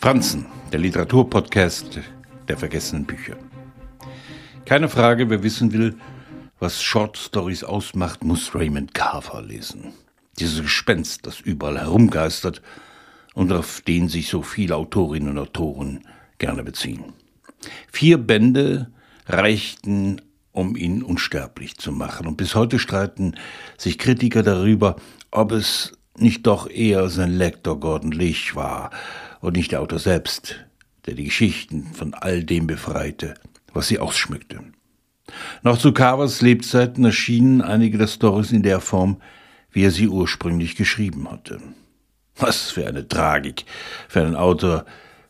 Franzen, der Literaturpodcast der vergessenen Bücher. Keine Frage, wer wissen will, was Short Stories ausmacht, muss Raymond Carver lesen. Dieses Gespenst, das überall herumgeistert und auf den sich so viele Autorinnen und Autoren gerne beziehen. Vier Bände reichten, um ihn unsterblich zu machen. Und bis heute streiten sich Kritiker darüber, ob es nicht doch eher sein Lektor Gordon Leach war und nicht der Autor selbst, der die Geschichten von all dem befreite, was sie ausschmückte. Noch zu Carvers Lebzeiten erschienen einige der Stories in der Form, wie er sie ursprünglich geschrieben hatte. Was für eine Tragik für einen Autor,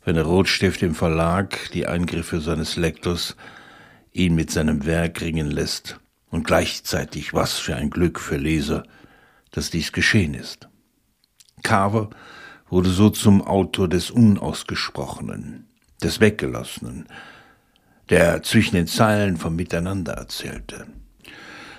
wenn der Rotstift im Verlag die Eingriffe seines Lektors ihn mit seinem Werk ringen lässt, und gleichzeitig was für ein Glück für Leser, dass dies geschehen ist. Carver wurde so zum Autor des Unausgesprochenen, des Weggelassenen, der zwischen den Zeilen vom Miteinander erzählte.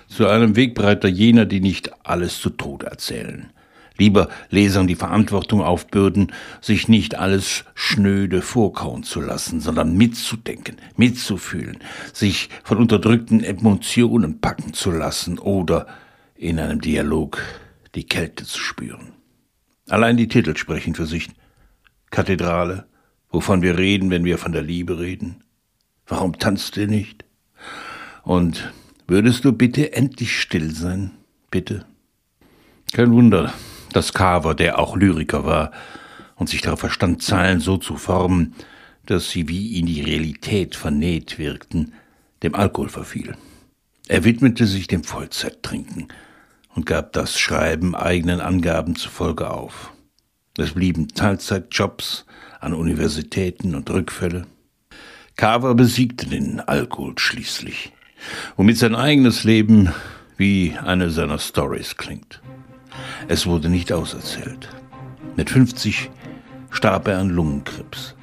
Zu einem Wegbreiter jener, die nicht alles zu Tode erzählen, lieber Lesern die Verantwortung aufbürden, sich nicht alles schnöde vorkauen zu lassen, sondern mitzudenken, mitzufühlen, sich von unterdrückten Emotionen packen zu lassen oder in einem Dialog die Kälte zu spüren. Allein die Titel sprechen für sich. Kathedrale, wovon wir reden, wenn wir von der Liebe reden. Warum tanzt ihr nicht? Und würdest du bitte endlich still sein, bitte? Kein Wunder, dass Carver, der auch Lyriker war und sich darauf verstand, Zeilen so zu formen, dass sie wie in die Realität vernäht wirkten, dem Alkohol verfiel. Er widmete sich dem Vollzeittrinken und gab das Schreiben eigenen Angaben zufolge auf. Es blieben Teilzeitjobs an Universitäten und Rückfälle. Carver besiegte den Alkohol schließlich, womit sein eigenes Leben wie eine seiner Stories klingt. Es wurde nicht auserzählt. Mit 50 starb er an Lungenkrebs.